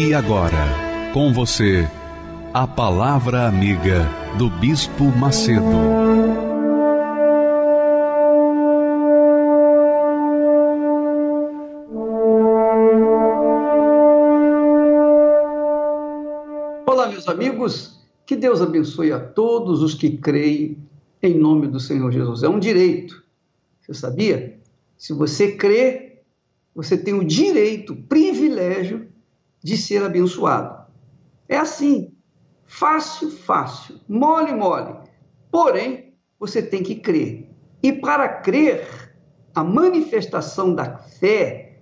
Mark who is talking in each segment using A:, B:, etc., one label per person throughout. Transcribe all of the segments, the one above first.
A: E agora, com você, a Palavra Amiga do Bispo Macedo.
B: Olá, meus amigos, que Deus abençoe a todos os que creem em nome do Senhor Jesus. É um direito. Você sabia? Se você crê, você tem o direito, o privilégio de ser abençoado. É assim, fácil, fácil, mole, mole. Porém, você tem que crer. E para crer, a manifestação da fé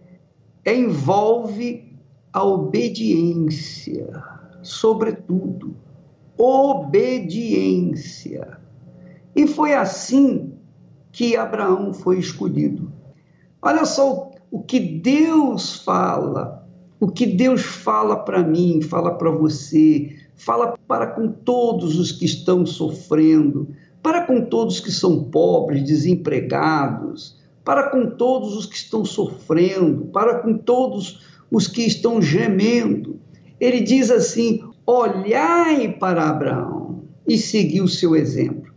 B: envolve a obediência, sobretudo, obediência. E foi assim que Abraão foi escolhido. Olha só o que Deus fala o que Deus fala para mim, fala para você, fala para com todos os que estão sofrendo, para com todos que são pobres, desempregados, para com todos os que estão sofrendo, para com todos os que estão gemendo. Ele diz assim: olhai para Abraão e segui o seu exemplo.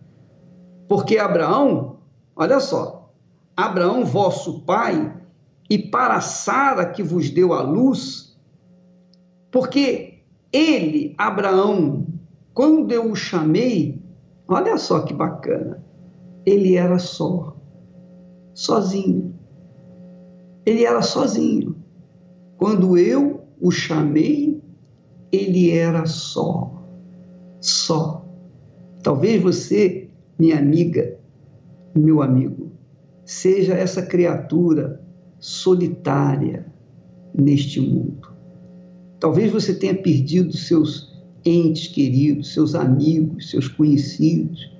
B: Porque Abraão, olha só, Abraão, vosso pai, e para Sara que vos deu a luz, porque ele, Abraão, quando eu o chamei, olha só que bacana, ele era só, sozinho. Ele era sozinho. Quando eu o chamei, ele era só, só. Talvez você, minha amiga, meu amigo, seja essa criatura solitária neste mundo. Talvez você tenha perdido seus entes queridos, seus amigos, seus conhecidos.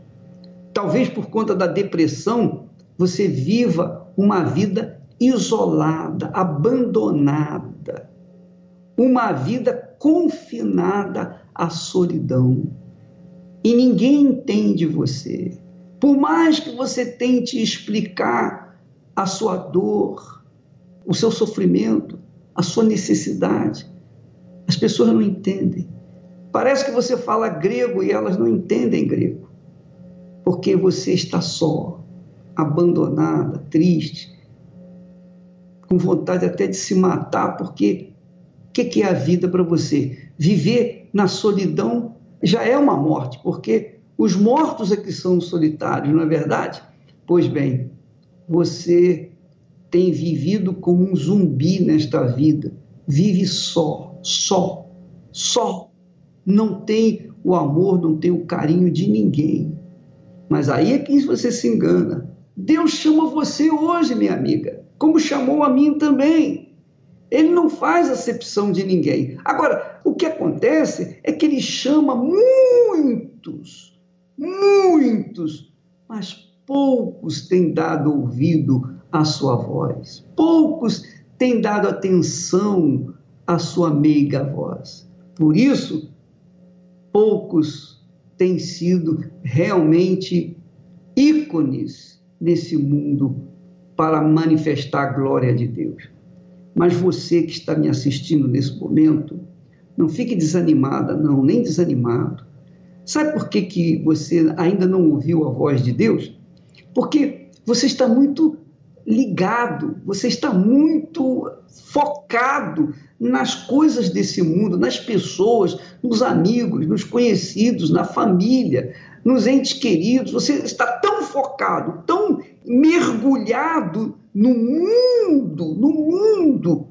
B: Talvez por conta da depressão você viva uma vida isolada, abandonada, uma vida confinada à solidão. E ninguém entende você. Por mais que você tente explicar a sua dor, o seu sofrimento, a sua necessidade. As pessoas não entendem. Parece que você fala grego e elas não entendem grego, porque você está só, abandonada, triste, com vontade até de se matar, porque o que, que é a vida para você? Viver na solidão já é uma morte, porque os mortos é que são solitários, não é verdade? Pois bem, você tem vivido como um zumbi nesta vida, vive só, só, só. Não tem o amor, não tem o carinho de ninguém. Mas aí é que você se engana. Deus chama você hoje, minha amiga, como chamou a mim também. Ele não faz acepção de ninguém. Agora, o que acontece é que ele chama muitos, muitos, mas poucos têm dado ouvido a sua voz. Poucos têm dado atenção à sua meiga voz. Por isso, poucos têm sido realmente ícones nesse mundo para manifestar a glória de Deus. Mas você que está me assistindo nesse momento, não fique desanimada, não, nem desanimado. Sabe por que, que você ainda não ouviu a voz de Deus? Porque você está muito ligado, você está muito focado nas coisas desse mundo, nas pessoas, nos amigos, nos conhecidos, na família, nos entes queridos. Você está tão focado, tão mergulhado no mundo, no mundo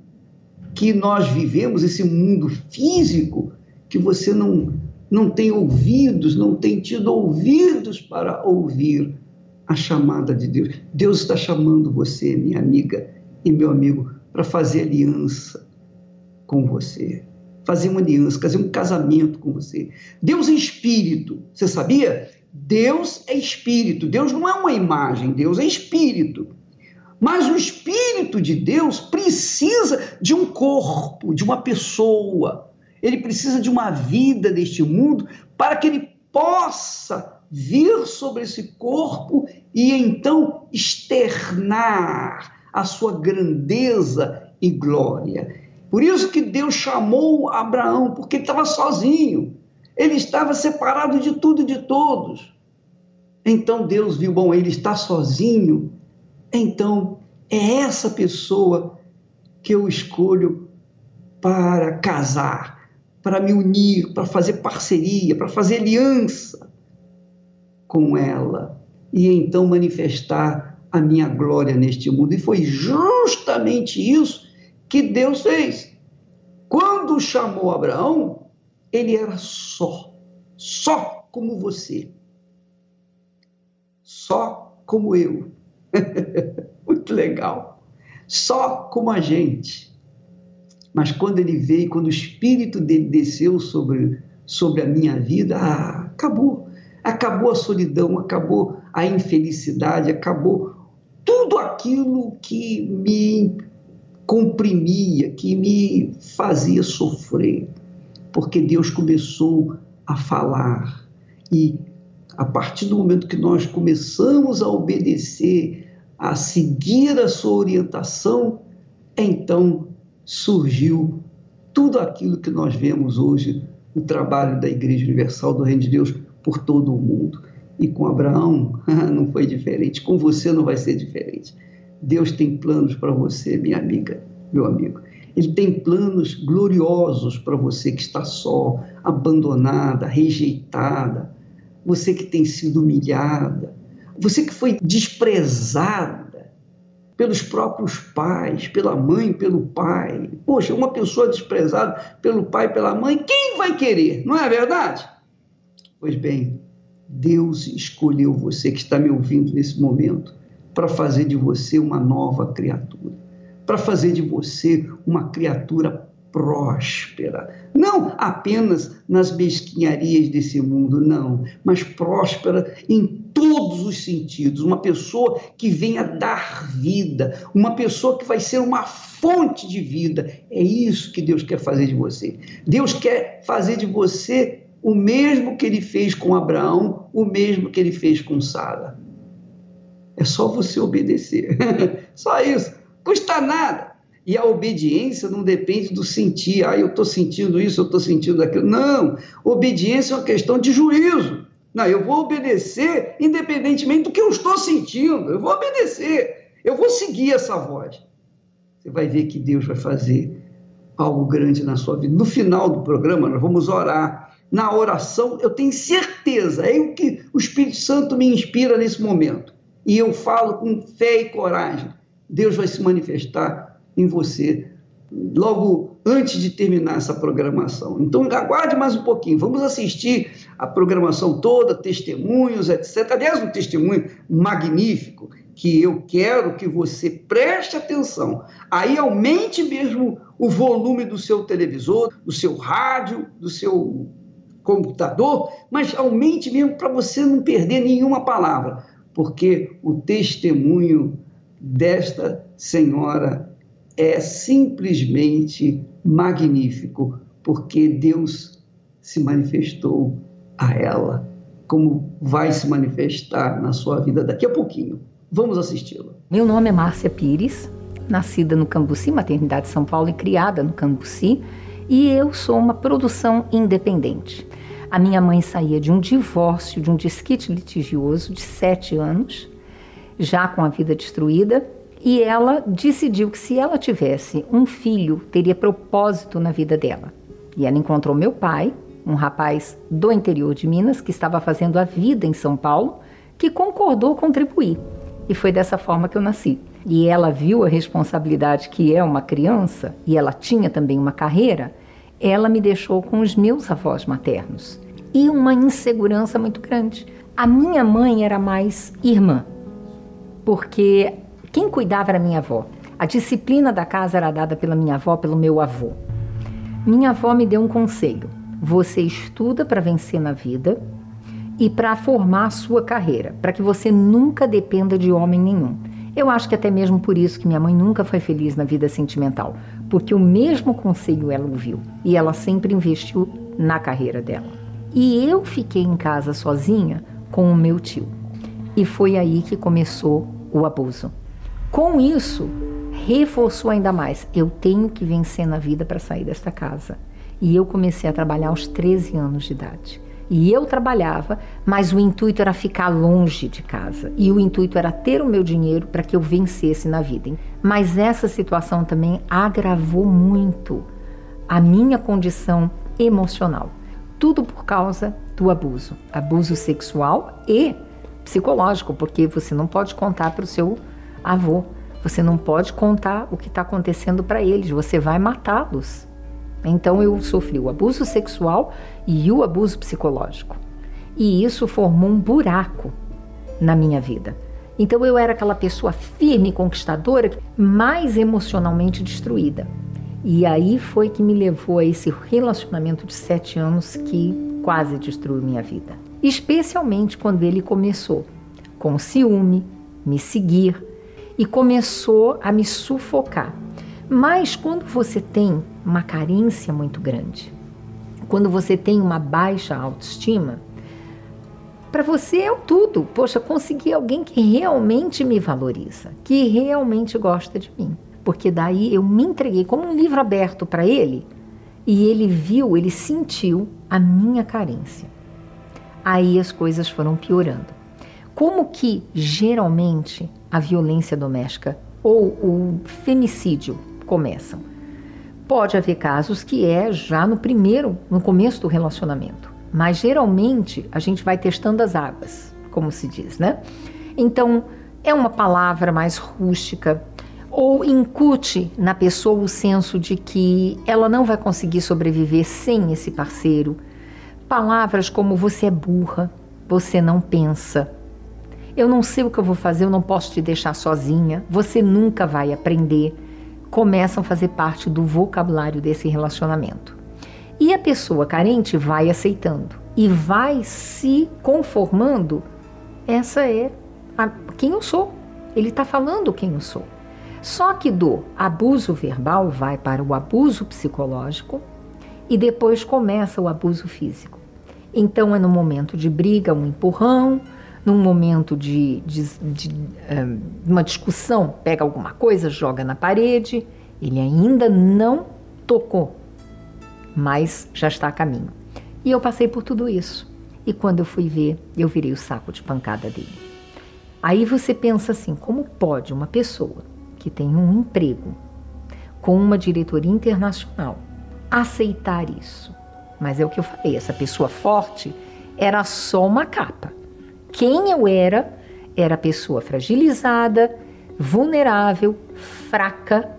B: que nós vivemos, esse mundo físico, que você não, não tem ouvidos, não tem tido ouvidos para ouvir a chamada de Deus. Deus está chamando você, minha amiga e meu amigo, para fazer aliança com você. Fazer uma aliança, fazer um casamento com você. Deus é espírito, você sabia? Deus é espírito. Deus não é uma imagem, Deus é espírito. Mas o espírito de Deus precisa de um corpo, de uma pessoa. Ele precisa de uma vida neste mundo para que ele possa vir sobre esse corpo e então externar a sua grandeza e glória. Por isso que Deus chamou Abraão, porque ele estava sozinho. Ele estava separado de tudo e de todos. Então Deus viu, bom, ele está sozinho. Então é essa pessoa que eu escolho para casar, para me unir, para fazer parceria, para fazer aliança com ela e então manifestar a minha glória neste mundo. E foi justamente isso que Deus fez. Quando chamou Abraão, ele era só, só como você, só como eu. Muito legal. Só como a gente. Mas quando ele veio, quando o espírito dele desceu sobre, sobre a minha vida, ah, acabou. Acabou a solidão, acabou a infelicidade, acabou tudo aquilo que me comprimia, que me fazia sofrer, porque Deus começou a falar. E a partir do momento que nós começamos a obedecer, a seguir a sua orientação, então surgiu tudo aquilo que nós vemos hoje no trabalho da Igreja Universal do Reino de Deus por todo o mundo. E com Abraão não foi diferente, com você não vai ser diferente. Deus tem planos para você, minha amiga, meu amigo. Ele tem planos gloriosos para você que está só, abandonada, rejeitada, você que tem sido humilhada, você que foi desprezada pelos próprios pais, pela mãe, pelo pai. Poxa, uma pessoa desprezada pelo pai pela mãe, quem vai querer? Não é verdade? Pois bem, Deus escolheu você que está me ouvindo nesse momento para fazer de você uma nova criatura, para fazer de você uma criatura próspera, não apenas nas mesquinharias desse mundo, não, mas próspera em todos os sentidos, uma pessoa que venha dar vida, uma pessoa que vai ser uma fonte de vida. É isso que Deus quer fazer de você. Deus quer fazer de você o mesmo que ele fez com Abraão, o mesmo que ele fez com Sara. É só você obedecer. só isso. Custa nada. E a obediência não depende do sentir. Ah, eu estou sentindo isso, eu estou sentindo aquilo. Não. Obediência é uma questão de juízo. Não, eu vou obedecer independentemente do que eu estou sentindo. Eu vou obedecer. Eu vou seguir essa voz. Você vai ver que Deus vai fazer algo grande na sua vida. No final do programa, nós vamos orar. Na oração, eu tenho certeza, é o que o Espírito Santo me inspira nesse momento e eu falo com fé e coragem, Deus vai se manifestar em você logo antes de terminar essa programação. Então, aguarde mais um pouquinho. Vamos assistir a programação toda, testemunhos, etc. Aliás, um testemunho magnífico que eu quero que você preste atenção. Aí aumente mesmo o volume do seu televisor, do seu rádio, do seu computador, mas aumente mesmo para você não perder nenhuma palavra porque o testemunho desta senhora é simplesmente magnífico, porque Deus se manifestou a ela, como vai se manifestar na sua vida daqui a pouquinho. Vamos assisti-la.
C: Meu nome é Márcia Pires, nascida no Cambuci, maternidade de São Paulo, e criada no Cambuci, e eu sou uma produção independente. A minha mãe saía de um divórcio, de um desquite litigioso de sete anos, já com a vida destruída, e ela decidiu que se ela tivesse um filho, teria propósito na vida dela. E ela encontrou meu pai, um rapaz do interior de Minas que estava fazendo a vida em São Paulo, que concordou contribuir. E foi dessa forma que eu nasci. E ela viu a responsabilidade que é uma criança, e ela tinha também uma carreira, ela me deixou com os meus avós maternos e uma insegurança muito grande. A minha mãe era mais irmã, porque quem cuidava era minha avó. A disciplina da casa era dada pela minha avó, pelo meu avô. Minha avó me deu um conselho: você estuda para vencer na vida e para formar a sua carreira, para que você nunca dependa de homem nenhum. Eu acho que até mesmo por isso que minha mãe nunca foi feliz na vida sentimental, porque o mesmo conselho ela ouviu e ela sempre investiu na carreira dela. E eu fiquei em casa sozinha com o meu tio. E foi aí que começou o abuso. Com isso, reforçou ainda mais: eu tenho que vencer na vida para sair desta casa. E eu comecei a trabalhar aos 13 anos de idade. E eu trabalhava, mas o intuito era ficar longe de casa. E o intuito era ter o meu dinheiro para que eu vencesse na vida. Mas essa situação também agravou muito a minha condição emocional. Tudo por causa do abuso abuso sexual e psicológico, porque você não pode contar para o seu avô, você não pode contar o que está acontecendo para eles, você vai matá-los. Então eu sofri o abuso sexual e o abuso psicológico. E isso formou um buraco na minha vida. Então eu era aquela pessoa firme, conquistadora, mais emocionalmente destruída. E aí foi que me levou a esse relacionamento de sete anos que quase destruiu minha vida. Especialmente quando ele começou com ciúme, me seguir e começou a me sufocar. Mas quando você tem uma carência muito grande, quando você tem uma baixa autoestima, para você é o tudo. Poxa, consegui alguém que realmente me valoriza, que realmente gosta de mim. Porque daí eu me entreguei como um livro aberto para ele e ele viu, ele sentiu a minha carência. Aí as coisas foram piorando. Como que geralmente a violência doméstica ou o femicídio começam. Pode haver casos que é já no primeiro, no começo do relacionamento, mas geralmente a gente vai testando as águas, como se diz, né? Então, é uma palavra mais rústica ou incute na pessoa o senso de que ela não vai conseguir sobreviver sem esse parceiro. Palavras como você é burra, você não pensa, eu não sei o que eu vou fazer, eu não posso te deixar sozinha, você nunca vai aprender começam a fazer parte do vocabulário desse relacionamento. E a pessoa carente vai aceitando e vai se conformando. Essa é a, quem eu sou. Ele está falando quem eu sou. Só que do abuso verbal vai para o abuso psicológico e depois começa o abuso físico. Então é no momento de briga, um empurrão, num momento de, de, de um, uma discussão, pega alguma coisa, joga na parede. Ele ainda não tocou, mas já está a caminho. E eu passei por tudo isso. E quando eu fui ver, eu virei o saco de pancada dele. Aí você pensa assim: como pode uma pessoa que tem um emprego com uma diretoria internacional aceitar isso? Mas é o que eu falei: essa pessoa forte era só uma capa quem eu era era pessoa fragilizada, vulnerável, fraca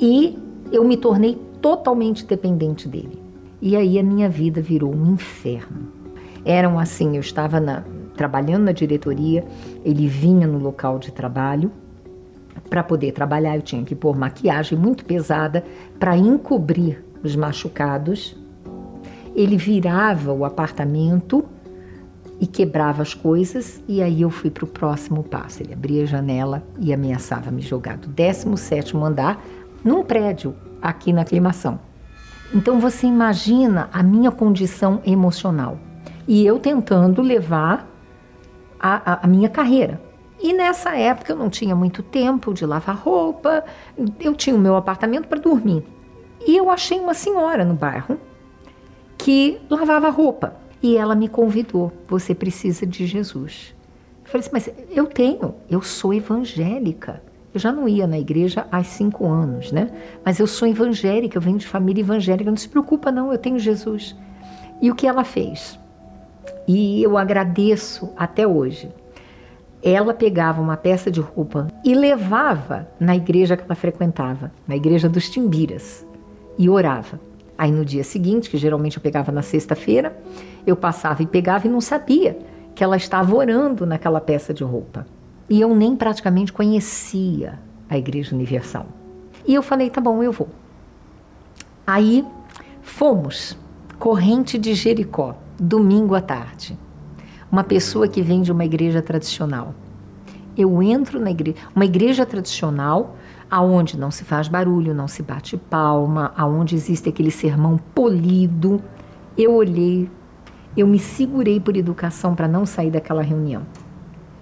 C: e eu me tornei totalmente dependente dele. E aí a minha vida virou um inferno. Eram assim, eu estava na, trabalhando na diretoria, ele vinha no local de trabalho. Para poder trabalhar, eu tinha que pôr maquiagem muito pesada para encobrir os machucados. Ele virava o apartamento e quebrava as coisas, e aí eu fui para o próximo passo. Ele abria a janela e ameaçava me jogar do 17 andar num prédio aqui na aclimação. Então você imagina a minha condição emocional e eu tentando levar a, a, a minha carreira. E nessa época eu não tinha muito tempo de lavar roupa, eu tinha o meu apartamento para dormir. E eu achei uma senhora no bairro que lavava roupa. E ela me convidou: você precisa de Jesus. Eu falei assim, mas eu tenho, eu sou evangélica. Eu já não ia na igreja há cinco anos, né? Mas eu sou evangélica, eu venho de família evangélica. Não se preocupa, não, eu tenho Jesus. E o que ela fez? E eu agradeço até hoje. Ela pegava uma peça de roupa e levava na igreja que ela frequentava, na igreja dos Timbiras, e orava. Aí no dia seguinte, que geralmente eu pegava na sexta-feira, eu passava e pegava e não sabia que ela estava orando naquela peça de roupa. E eu nem praticamente conhecia à Igreja Universal. E eu falei, tá bom, eu vou. Aí fomos, corrente de Jericó, domingo à tarde. Uma pessoa que vem de uma igreja tradicional. Eu entro na igreja, uma igreja tradicional, aonde não se faz barulho, não se bate palma, aonde existe aquele sermão polido. Eu olhei, eu me segurei por educação para não sair daquela reunião.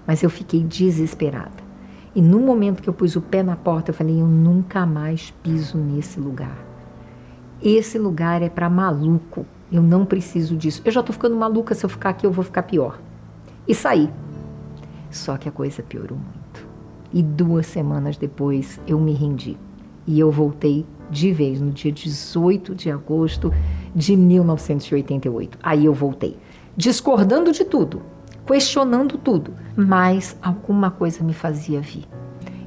C: Mas eu fiquei desesperada. E no momento que eu pus o pé na porta, eu falei: eu nunca mais piso nesse lugar. Esse lugar é para maluco. Eu não preciso disso. Eu já estou ficando maluca. Se eu ficar aqui, eu vou ficar pior. E saí. Só que a coisa piorou muito. E duas semanas depois, eu me rendi. E eu voltei de vez no dia 18 de agosto de 1988. Aí eu voltei. Discordando de tudo, questionando tudo, mas alguma coisa me fazia vir.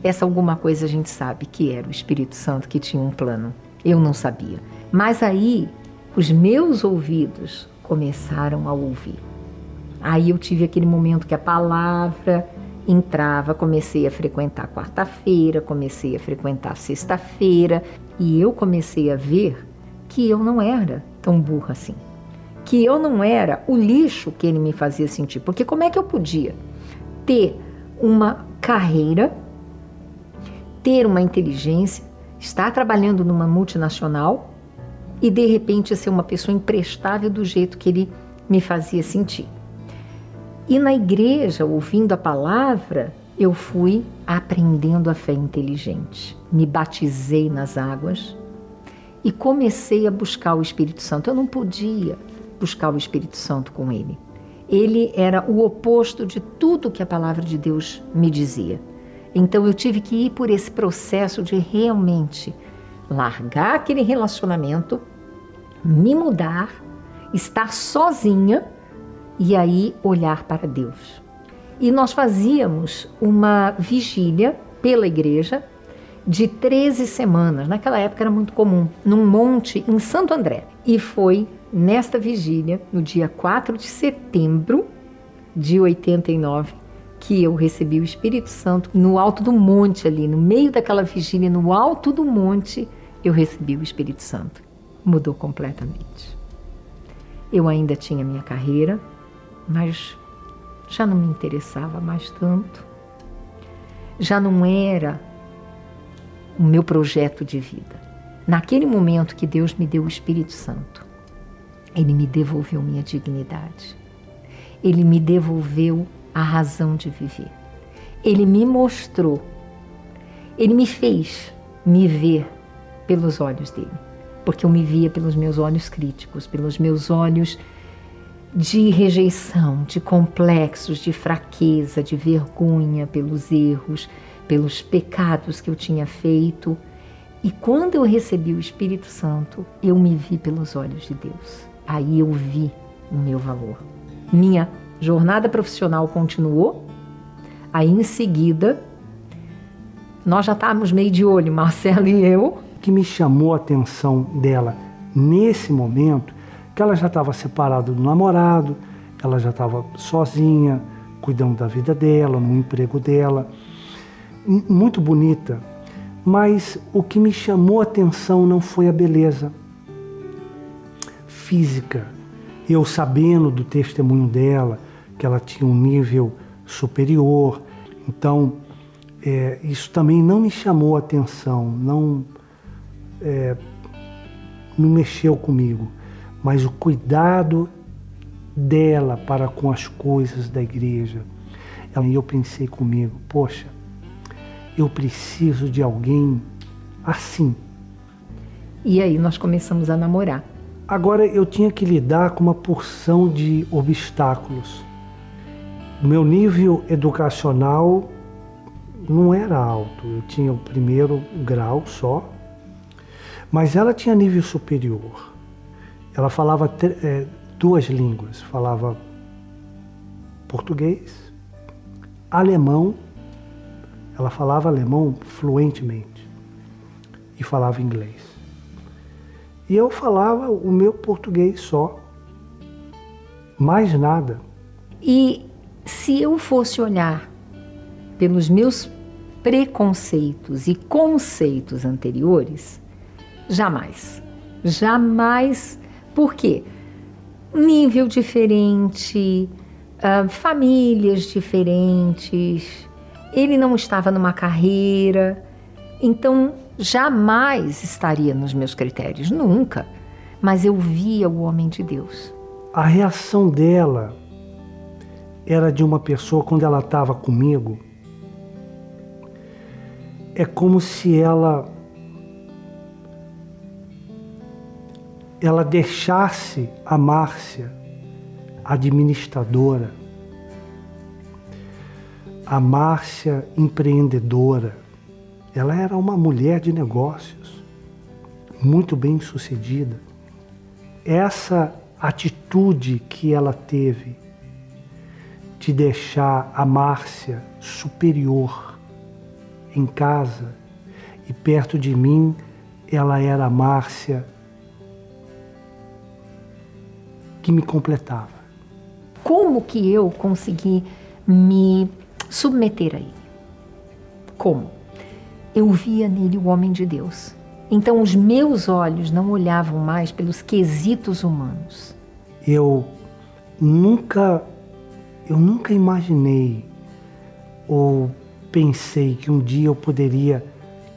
C: Essa alguma coisa a gente sabe que era o Espírito Santo que tinha um plano. Eu não sabia. Mas aí os meus ouvidos começaram a ouvir. Aí eu tive aquele momento que a palavra entrava, comecei a frequentar quarta-feira, comecei a frequentar sexta-feira e eu comecei a ver que eu não era tão burra assim que eu não era o lixo que ele me fazia sentir. Porque como é que eu podia ter uma carreira, ter uma inteligência, estar trabalhando numa multinacional e de repente ser uma pessoa imprestável do jeito que ele me fazia sentir? E na igreja, ouvindo a palavra, eu fui aprendendo a fé inteligente. Me batizei nas águas e comecei a buscar o Espírito Santo. Eu não podia buscar o Espírito Santo com ele. Ele era o oposto de tudo que a palavra de Deus me dizia. Então eu tive que ir por esse processo de realmente largar aquele relacionamento, me mudar, estar sozinha e aí olhar para Deus. E nós fazíamos uma vigília pela igreja de 13 semanas. Naquela época era muito comum, num monte em Santo André. E foi nesta vigília, no dia 4 de setembro de 89, que eu recebi o Espírito Santo no alto do monte ali, no meio daquela vigília, no alto do monte, eu recebi o Espírito Santo. Mudou completamente. Eu ainda tinha minha carreira, mas já não me interessava mais tanto. Já não era o meu projeto de vida. Naquele momento que Deus me deu o Espírito Santo, ele me devolveu minha dignidade. Ele me devolveu a razão de viver. Ele me mostrou. Ele me fez me ver pelos olhos dele. Porque eu me via pelos meus olhos críticos, pelos meus olhos de rejeição, de complexos, de fraqueza, de vergonha pelos erros, pelos pecados que eu tinha feito. E quando eu recebi o Espírito Santo, eu me vi pelos olhos de Deus aí eu vi o meu valor. Minha jornada profissional continuou. Aí em seguida, nós já estávamos meio de olho, Marcelo e eu.
D: O que me chamou a atenção dela nesse momento, que ela já estava separada do namorado, ela já estava sozinha, cuidando da vida dela, no emprego dela, muito bonita. Mas o que me chamou a atenção não foi a beleza, física. Eu sabendo do testemunho dela, que ela tinha um nível superior, então é, isso também não me chamou a atenção, não, é, não mexeu comigo, mas o cuidado dela para com as coisas da igreja. E eu pensei comigo, poxa, eu preciso de alguém assim.
C: E aí nós começamos a namorar.
D: Agora eu tinha que lidar com uma porção de obstáculos. O meu nível educacional não era alto, eu tinha o primeiro grau só, mas ela tinha nível superior. Ela falava é, duas línguas, falava português, alemão, ela falava alemão fluentemente e falava inglês. E eu falava o meu português só, mais nada.
C: E se eu fosse olhar pelos meus preconceitos e conceitos anteriores, jamais. Jamais. Por quê? Nível diferente, uh, famílias diferentes, ele não estava numa carreira, então jamais estaria nos meus critérios, nunca. Mas eu via o homem de Deus.
D: A reação dela era de uma pessoa quando ela estava comigo. É como se ela ela deixasse a Márcia, administradora, a Márcia empreendedora. Ela era uma mulher de negócios, muito bem sucedida. Essa atitude que ela teve de deixar a Márcia superior em casa e perto de mim ela era a Márcia que me completava.
C: Como que eu consegui me submeter a ele? Como? Eu via nele o homem de Deus. Então os meus olhos não olhavam mais pelos quesitos humanos.
D: Eu nunca eu nunca imaginei ou pensei que um dia eu poderia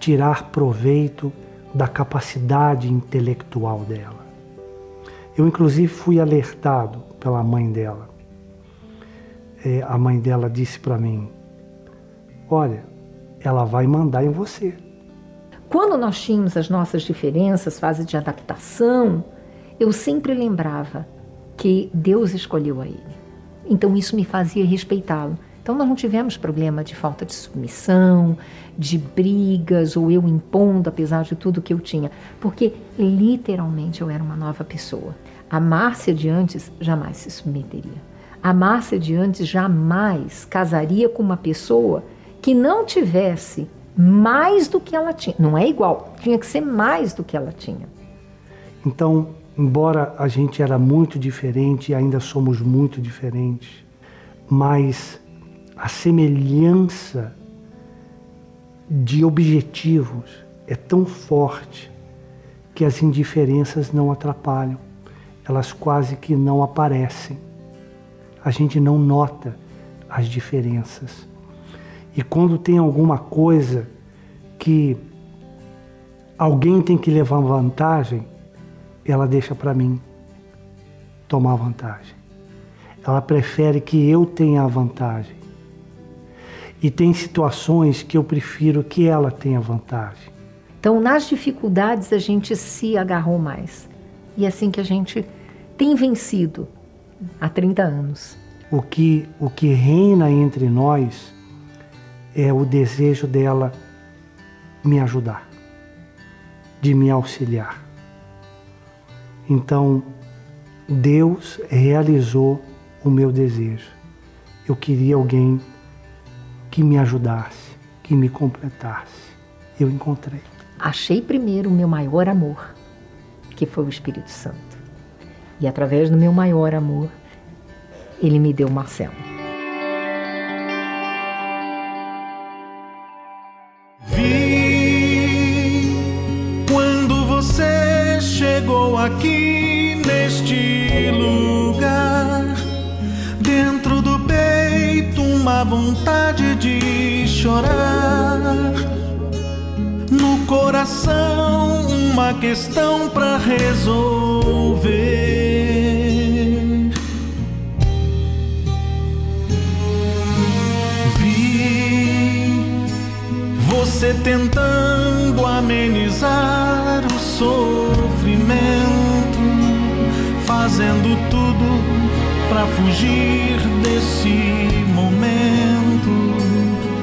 D: tirar proveito da capacidade intelectual dela. Eu, inclusive, fui alertado pela mãe dela. É, a mãe dela disse para mim: Olha, ela vai mandar em você.
C: Quando nós tínhamos as nossas diferenças, fase de adaptação, eu sempre lembrava que Deus escolheu a ele. Então isso me fazia respeitá-lo. Então nós não tivemos problema de falta de submissão, de brigas ou eu impondo apesar de tudo que eu tinha, porque literalmente eu era uma nova pessoa. A Márcia de antes jamais se submeteria. A Márcia de antes jamais casaria com uma pessoa que não tivesse mais do que ela tinha. Não é igual, tinha que ser mais do que ela tinha.
D: Então, embora a gente era muito diferente e ainda somos muito diferentes, mas a semelhança de objetivos é tão forte que as indiferenças não atrapalham elas quase que não aparecem. A gente não nota as diferenças. E quando tem alguma coisa que alguém tem que levar vantagem, ela deixa para mim tomar vantagem. Ela prefere que eu tenha a vantagem. E tem situações que eu prefiro que ela tenha vantagem.
C: Então, nas dificuldades, a gente se agarrou mais. E é assim que a gente tem vencido há 30 anos.
D: O que, o que reina entre nós é o desejo dela me ajudar, de me auxiliar. Então, Deus realizou o meu desejo. Eu queria alguém que me ajudasse, que me completasse. Eu encontrei.
C: Achei primeiro o meu maior amor, que foi o Espírito Santo. E através do meu maior amor, ele me deu Marcelo.
E: Vi quando você chegou aqui neste lugar, dentro do peito uma vontade de chorar, no coração uma questão para resolver. Tentando amenizar o sofrimento, fazendo tudo para fugir desse momento,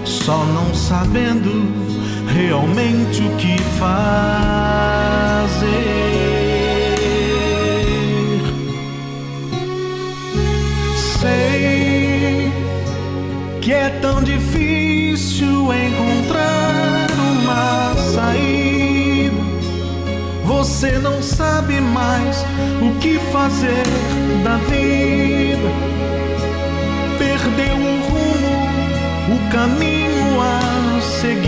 E: só não sabendo realmente o que fazer. Sei que é tão difícil Você não sabe mais o que fazer da vida. Perdeu o rumo, o caminho a seguir.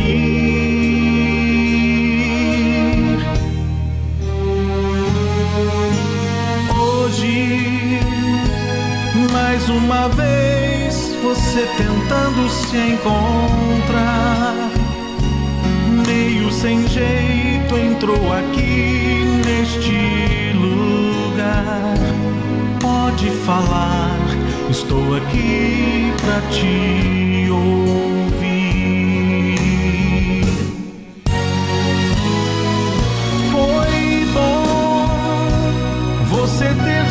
E: Hoje, mais uma vez, você tentando se encontrar, meio sem jeito entrou aqui neste lugar. Pode falar, estou aqui pra te ouvir. Foi bom você ter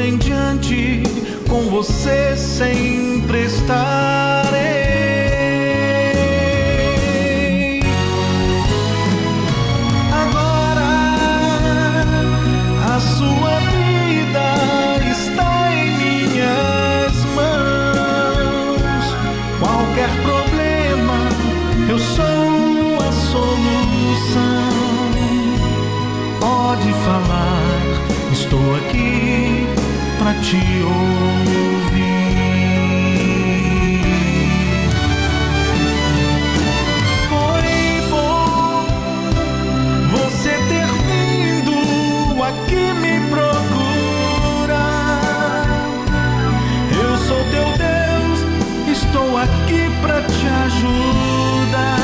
E: em diante, com você sempre estarei. Agora a sua vida está em minhas mãos. Qualquer problema, eu sou a solução. Pode falar, estou aqui te ouvir. Foi bom você ter vindo aqui me procurar. Eu sou teu Deus, estou aqui pra te ajudar.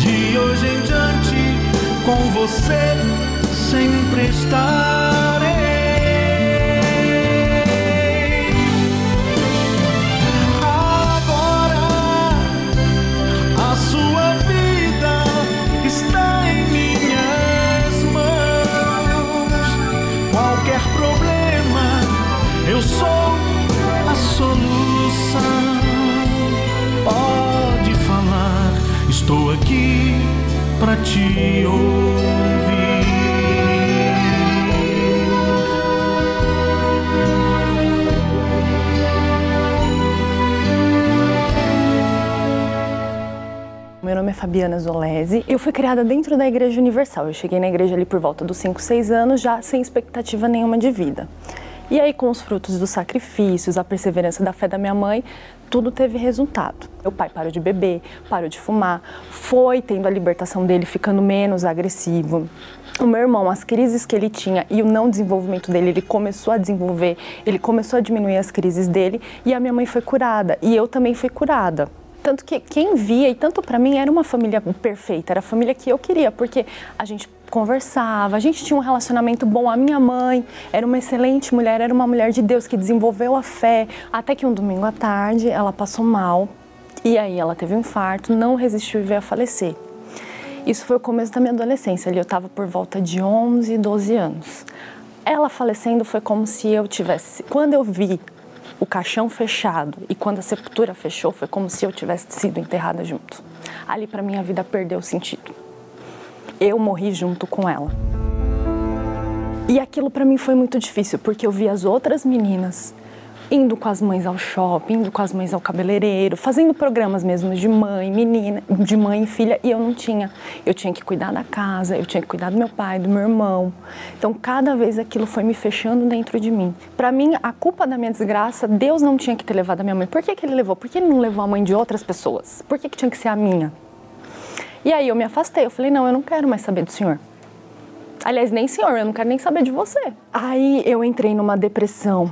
E: De hoje em diante, com você sempre estarei. Pra te ouvir.
F: Meu nome é Fabiana Zolese. Eu fui criada dentro da Igreja Universal. Eu cheguei na igreja ali por volta dos 5, 6 anos, já sem expectativa nenhuma de vida. E aí, com os frutos dos sacrifícios, a perseverança da fé da minha mãe, tudo teve resultado. Meu pai parou de beber, parou de fumar, foi tendo a libertação dele, ficando menos agressivo. O meu irmão, as crises que ele tinha e o não desenvolvimento dele, ele começou a desenvolver, ele começou a diminuir as crises dele e a minha mãe foi curada e eu também fui curada. Tanto que quem via, e tanto para mim, era uma família perfeita, era a família que eu queria, porque a gente conversava, a gente tinha um relacionamento bom. A minha mãe era uma excelente mulher, era uma mulher de Deus que desenvolveu a fé. Até que um domingo à tarde ela passou mal e aí ela teve um infarto, não resistiu e veio a falecer. Isso foi o começo da minha adolescência, ali eu estava por volta de 11, 12 anos. Ela falecendo foi como se eu tivesse. Quando eu vi o caixão fechado e quando a sepultura fechou, foi como se eu tivesse sido enterrada junto. Ali para mim a vida perdeu sentido. Eu morri junto com ela. E aquilo para mim foi muito difícil, porque eu vi as outras meninas indo com as mães ao shopping, indo com as mães ao cabeleireiro, fazendo programas mesmo de mãe, menina, de mãe e filha, e eu não tinha. Eu tinha que cuidar da casa, eu tinha que cuidar do meu pai, do meu irmão. Então, cada vez aquilo foi me fechando dentro de mim. Para mim, a culpa da minha desgraça, Deus não tinha que ter levado a minha mãe. Por que, que ele levou? Por que ele não levou a mãe de outras pessoas? Por que, que tinha que ser a minha? E aí eu me afastei, eu falei, não, eu não quero mais saber do senhor. Aliás, nem senhor, eu não quero nem saber de você. Aí eu entrei numa depressão,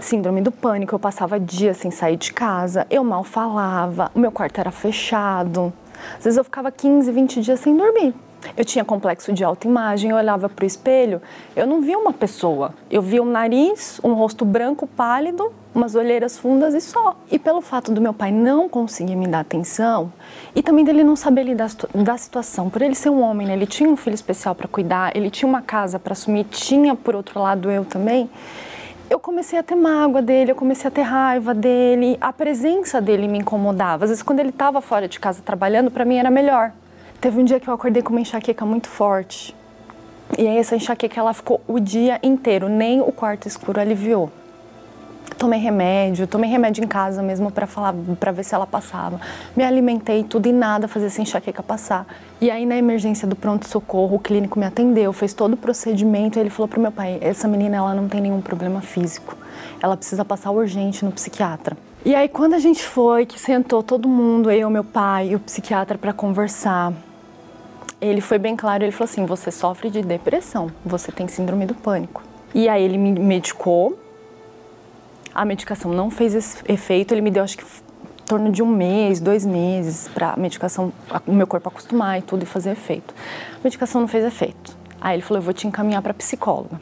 F: síndrome do pânico, eu passava dias sem sair de casa, eu mal falava, o meu quarto era fechado. Às vezes eu ficava 15, 20 dias sem dormir. Eu tinha complexo de autoimagem, eu olhava para o espelho, eu não via uma pessoa. Eu via um nariz, um rosto branco pálido, umas olheiras fundas e só. E pelo fato do meu pai não conseguir me dar atenção e também dele não saber lidar da situação, por ele ser um homem, né? ele tinha um filho especial para cuidar, ele tinha uma casa para assumir, tinha por outro lado eu também eu comecei a ter mágoa dele, eu comecei a ter raiva dele, a presença dele me incomodava. Às vezes, quando ele estava fora de casa trabalhando, para mim era melhor. Teve um dia que eu acordei com uma enxaqueca muito forte. E aí, essa enxaqueca ela ficou o dia inteiro, nem o quarto escuro aliviou. Tomei remédio, tomei remédio em casa mesmo para falar, para ver se ela passava. Me alimentei tudo e nada fazia essa enxaqueca passar. E aí na emergência do pronto socorro, o clínico me atendeu, fez todo o procedimento, e ele falou pro meu pai: "Essa menina ela não tem nenhum problema físico. Ela precisa passar urgente no psiquiatra". E aí quando a gente foi, que sentou todo mundo, eu, meu pai e o psiquiatra para conversar, ele foi bem claro, ele falou assim: "Você sofre de depressão, você tem síndrome do pânico". E aí ele me medicou, a medicação não fez efeito, ele me deu acho que em torno de um mês, dois meses para a medicação, o meu corpo acostumar e tudo e fazer efeito. A medicação não fez efeito. Aí ele falou, eu vou te encaminhar para psicóloga.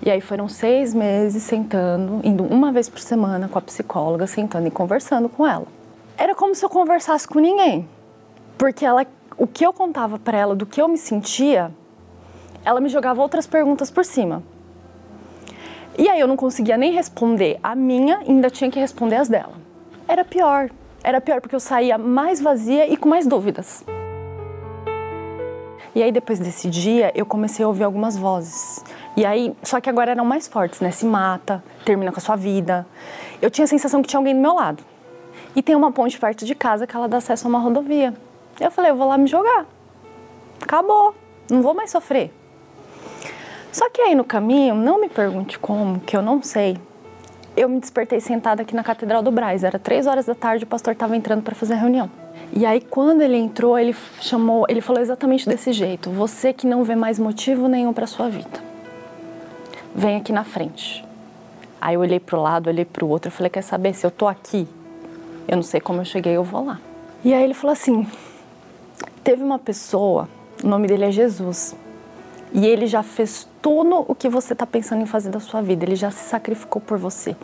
F: E aí foram seis meses sentando, indo uma vez por semana com a psicóloga, sentando e conversando com ela. Era como se eu conversasse com ninguém, porque ela, o que eu contava para ela do que eu me sentia, ela me jogava outras perguntas por cima. E aí eu não conseguia nem responder a minha, ainda tinha que responder as dela. Era pior. Era pior porque eu saía mais vazia e com mais dúvidas. E aí depois desse dia eu comecei a ouvir algumas vozes. E aí, só que agora eram mais fortes, né? Se mata, termina com a sua vida. Eu tinha a sensação que tinha alguém do meu lado. E tem uma ponte perto de casa que ela dá acesso a uma rodovia. Eu falei, eu vou lá me jogar. Acabou. Não vou mais sofrer. Só que aí no caminho, não me pergunte como, que eu não sei. Eu me despertei sentada aqui na Catedral do Braz. Era três horas da tarde, o pastor estava entrando para fazer a reunião. E aí quando ele entrou, ele chamou, ele falou exatamente desse jeito: "Você que não vê mais motivo nenhum para sua vida, vem aqui na frente". Aí eu olhei para o lado, olhei para o outro, eu falei: "Quer saber se eu tô aqui? Eu não sei como eu cheguei, eu vou lá". E aí ele falou assim: "Teve uma pessoa, o nome dele é Jesus. E ele já fez tudo o que você está pensando em fazer da sua vida. Ele já se sacrificou por você.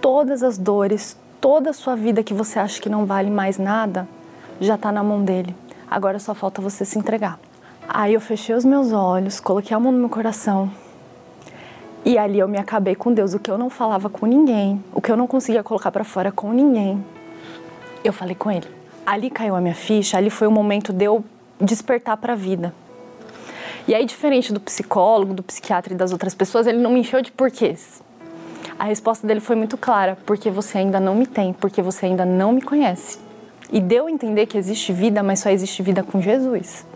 F: Todas as dores, toda a sua vida que você acha que não vale mais nada, já está na mão dele. Agora só falta você se entregar. Aí eu fechei os meus olhos, coloquei a mão no meu coração. E ali eu me acabei com Deus. O que eu não falava com ninguém, o que eu não conseguia colocar para fora com ninguém, eu falei com ele. Ali caiu a minha ficha, ali foi o momento de eu despertar para a vida. E aí, diferente do psicólogo, do psiquiatra e das outras pessoas, ele não me encheu de porquês. A resposta dele foi muito clara: porque você ainda não me tem, porque você ainda não me conhece. E deu a entender que existe vida, mas só existe vida com Jesus.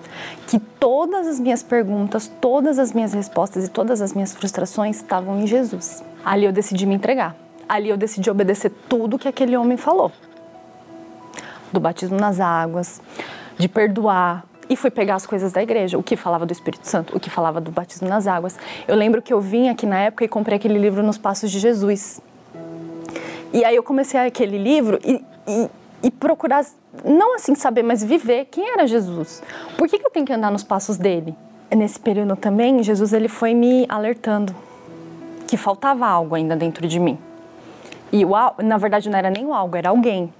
F: Que todas as minhas perguntas, todas as minhas respostas e todas as minhas frustrações estavam em Jesus. Ali eu decidi me entregar. Ali eu decidi obedecer tudo que aquele homem falou. Do batismo nas águas, de perdoar, e fui pegar as coisas da igreja, o que falava do Espírito Santo, o que falava do batismo nas águas. Eu lembro que eu vim aqui na época e comprei aquele livro Nos Passos de Jesus. E aí eu comecei aquele livro e, e, e procurar, não assim saber, mas viver quem era Jesus. Por que, que eu tenho que andar nos passos dele? Nesse período também, Jesus ele foi me alertando que faltava algo ainda dentro de mim. E o, na verdade não era nem o algo, era alguém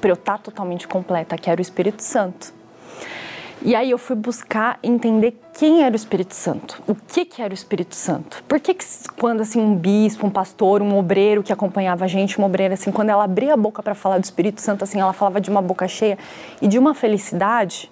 F: para eu estar totalmente completa, que era o Espírito Santo. E aí eu fui buscar entender quem era o Espírito Santo, o que, que era o Espírito Santo. Por que, que quando assim um bispo, um pastor, um obreiro que acompanhava a gente, uma obreira assim, quando ela abria a boca para falar do Espírito Santo, assim, ela falava de uma boca cheia e de uma felicidade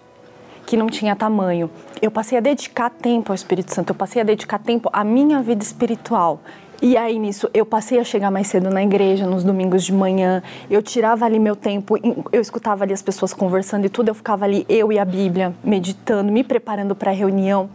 F: que não tinha tamanho. Eu passei a dedicar tempo ao Espírito Santo, eu passei a dedicar tempo à minha vida espiritual. E aí nisso eu passei a chegar mais cedo na igreja, nos domingos de manhã. Eu tirava ali meu tempo, eu escutava ali as pessoas conversando e tudo, eu ficava ali eu e a Bíblia meditando, me preparando para a reunião.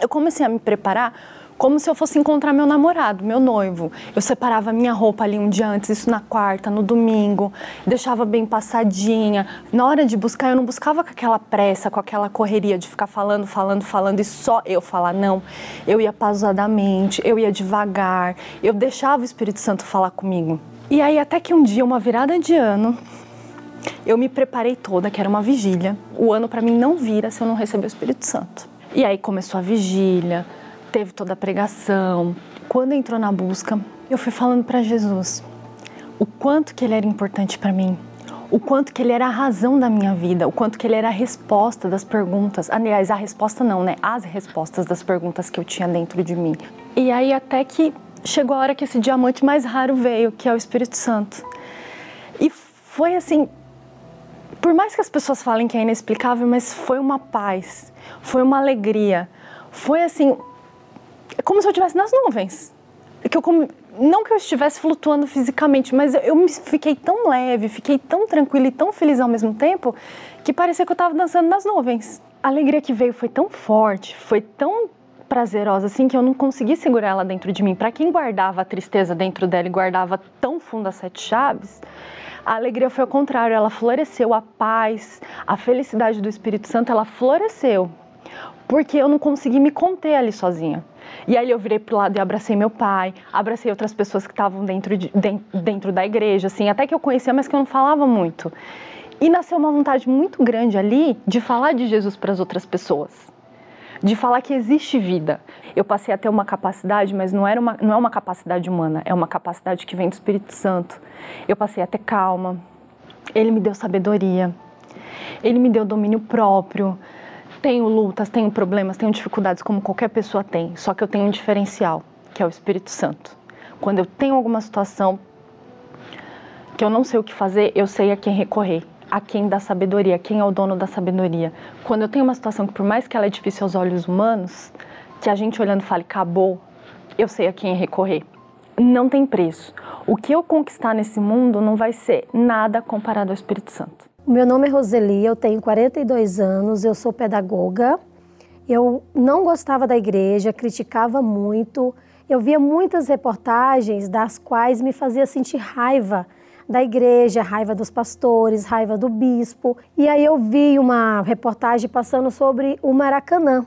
F: Eu comecei a me preparar como se eu fosse encontrar meu namorado, meu noivo. Eu separava minha roupa ali um dia antes, isso na quarta, no domingo, deixava bem passadinha. Na hora de buscar, eu não buscava com aquela pressa, com aquela correria de ficar falando, falando, falando e só eu falar não. Eu ia pausadamente, eu ia devagar, eu deixava o Espírito Santo falar comigo. E aí até que um dia, uma virada de ano, eu me preparei toda, que era uma vigília. O ano para mim não vira se eu não receber o Espírito Santo. E aí começou a vigília, teve toda a pregação. Quando entrou na busca, eu fui falando para Jesus o quanto que ele era importante para mim, o quanto que ele era a razão da minha vida, o quanto que ele era a resposta das perguntas. Aliás, a resposta não, né? As respostas das perguntas que eu tinha dentro de mim. E aí até que chegou a hora que esse diamante mais raro veio, que é o Espírito Santo. E foi assim, por mais que as pessoas falem que é inexplicável, mas foi uma paz, foi uma alegria, foi assim é como se eu estivesse nas nuvens. Que eu não que eu estivesse flutuando fisicamente, mas eu me fiquei tão leve, fiquei tão tranquila e tão feliz ao mesmo tempo que parecia que eu estava dançando nas nuvens. A alegria que veio foi tão forte, foi tão prazerosa assim que eu não consegui segurar ela dentro de mim. Para quem guardava a tristeza dentro dela e guardava tão fundo as sete chaves, a alegria foi ao contrário, ela floresceu, a paz, a felicidade do Espírito Santo, ela floresceu. Porque eu não consegui me conter ali sozinha. E aí eu virei pro lado e abracei meu pai, abracei outras pessoas que estavam dentro, de, dentro da igreja, assim, até que eu conhecia, mas que eu não falava muito. E nasceu uma vontade muito grande ali de falar de Jesus para as outras pessoas de falar que existe vida. Eu passei a ter uma capacidade, mas não, era uma, não é uma capacidade humana, é uma capacidade que vem do Espírito Santo. Eu passei a ter calma, ele me deu sabedoria, ele me deu domínio próprio. Tenho lutas, tenho problemas, tenho dificuldades como qualquer pessoa tem, só que eu tenho um diferencial, que é o Espírito Santo. Quando eu tenho alguma situação que eu não sei o que fazer, eu sei a quem recorrer a quem dá sabedoria, quem é o dono da sabedoria. Quando eu tenho uma situação que, por mais que ela é difícil aos olhos humanos, que a gente olhando fale, acabou, eu sei a quem recorrer. Não tem preço. O que eu conquistar nesse mundo não vai ser nada comparado ao Espírito Santo.
G: Meu nome é Roseli, eu tenho 42 anos, eu sou pedagoga. Eu não gostava da igreja, criticava muito. Eu via muitas reportagens das quais me fazia sentir raiva da igreja, raiva dos pastores, raiva do bispo. E aí eu vi uma reportagem passando sobre o Maracanã,